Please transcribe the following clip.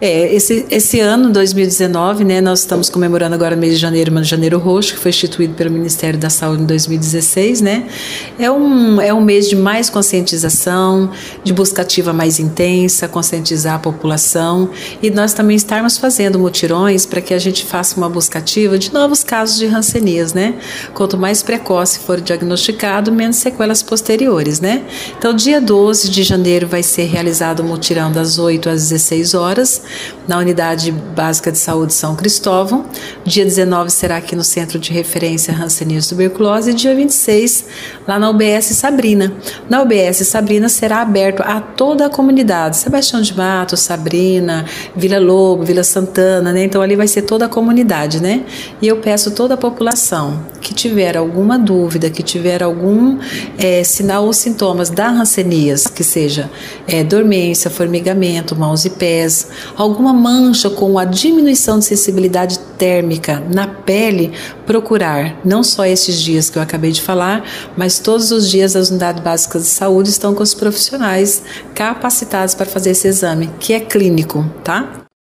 É, esse, esse ano, 2019, né, nós estamos comemorando agora mês de janeiro, mas janeiro roxo, que foi instituído pelo Ministério da Saúde em 2016, né? É um, é um mês de mais conscientização, de busca ativa mais intensa, conscientizar a população e nós também estarmos fazendo mutirões para que a gente faça uma busca ativa de novos casos de rancenias, né? Quanto mais precoce for diagnosticado, menos sequelas posteriores, né? Então, dia 12 de janeiro vai ser realizado o mutirão das 8 às 16 horas na Unidade Básica de Saúde São Cristóvão. Dia 19 será aqui no Centro de Referência Hanseníase Tuberculose e dia 26 lá na UBS Sabrina. Na UBS Sabrina será aberto a toda a comunidade, Sebastião de Matos, Sabrina, Vila Lobo, Vila Santana, né? Então ali vai ser toda a comunidade, né? E eu peço toda a população que tiver alguma dúvida, que tiver algum é, sinal ou sintomas da Hanseníase, que seja é, dormência, formigamento, mãos e pés, alguma mancha com a diminuição de sensibilidade térmica na pele, procurar não só esses dias que eu acabei de falar, mas todos os dias as unidades básicas de saúde estão com os profissionais capacitados para fazer esse exame, que é clínico, tá?